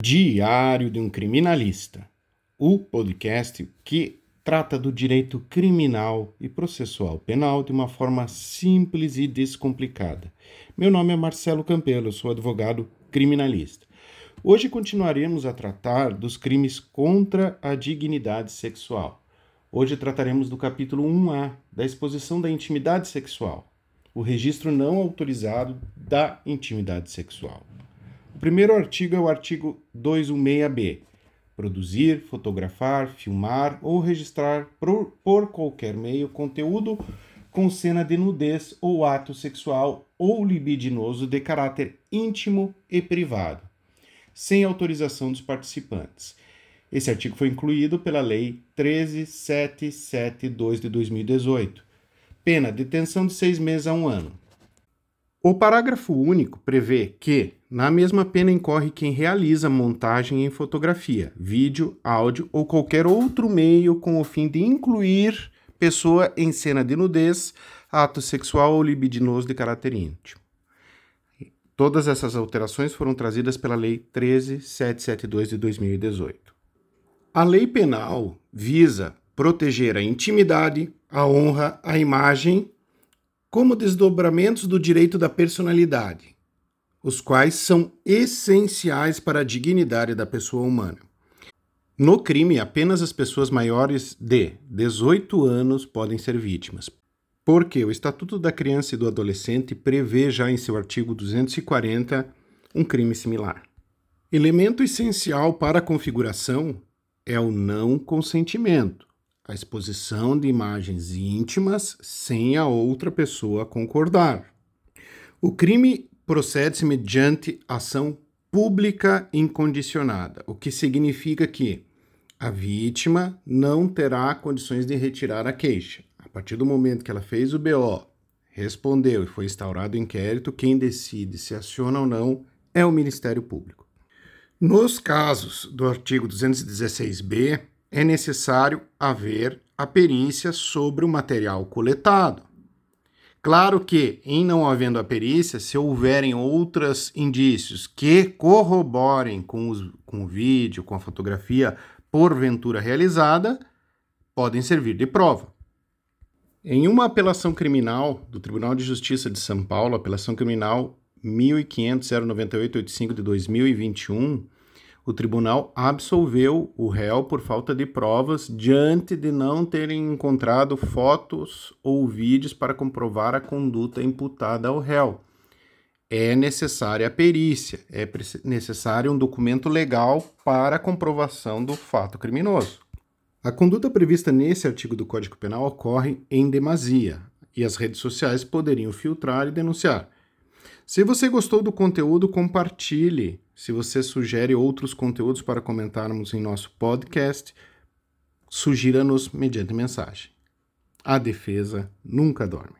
Diário de um Criminalista, o podcast que trata do direito criminal e processual penal de uma forma simples e descomplicada. Meu nome é Marcelo Campelo, sou advogado criminalista. Hoje continuaremos a tratar dos crimes contra a dignidade sexual. Hoje trataremos do capítulo 1A, da exposição da intimidade sexual, o registro não autorizado da intimidade sexual. O primeiro artigo é o artigo 216b. Produzir, fotografar, filmar ou registrar por, por qualquer meio conteúdo com cena de nudez ou ato sexual ou libidinoso de caráter íntimo e privado, sem autorização dos participantes. Esse artigo foi incluído pela Lei 13772 de 2018. Pena: detenção de seis meses a um ano. O parágrafo único prevê que, na mesma pena incorre quem realiza montagem em fotografia, vídeo, áudio ou qualquer outro meio com o fim de incluir pessoa em cena de nudez, ato sexual ou libidinoso de caráter íntimo. Todas essas alterações foram trazidas pela Lei 13772 de 2018. A lei penal visa proteger a intimidade, a honra, a imagem como desdobramentos do direito da personalidade, os quais são essenciais para a dignidade da pessoa humana. No crime, apenas as pessoas maiores de 18 anos podem ser vítimas, porque o Estatuto da Criança e do Adolescente prevê já em seu artigo 240 um crime similar. Elemento essencial para a configuração é o não consentimento a exposição de imagens íntimas sem a outra pessoa concordar. O crime procede-se mediante ação pública incondicionada, o que significa que a vítima não terá condições de retirar a queixa. A partir do momento que ela fez o BO, respondeu e foi instaurado o inquérito, quem decide se aciona ou não é o Ministério Público. Nos casos do artigo 216b, é necessário haver a perícia sobre o material coletado. Claro que, em não havendo a perícia, se houverem outros indícios que corroborem com, os, com o vídeo, com a fotografia porventura realizada, podem servir de prova. Em uma apelação criminal do Tribunal de Justiça de São Paulo, apelação criminal 1500-09885 de 2021, o tribunal absolveu o réu por falta de provas diante de não terem encontrado fotos ou vídeos para comprovar a conduta imputada ao réu. É necessária a perícia, é necessário um documento legal para a comprovação do fato criminoso. A conduta prevista nesse artigo do Código Penal ocorre em demasia e as redes sociais poderiam filtrar e denunciar. Se você gostou do conteúdo, compartilhe. Se você sugere outros conteúdos para comentarmos em nosso podcast, sugira-nos mediante mensagem. A defesa nunca dorme.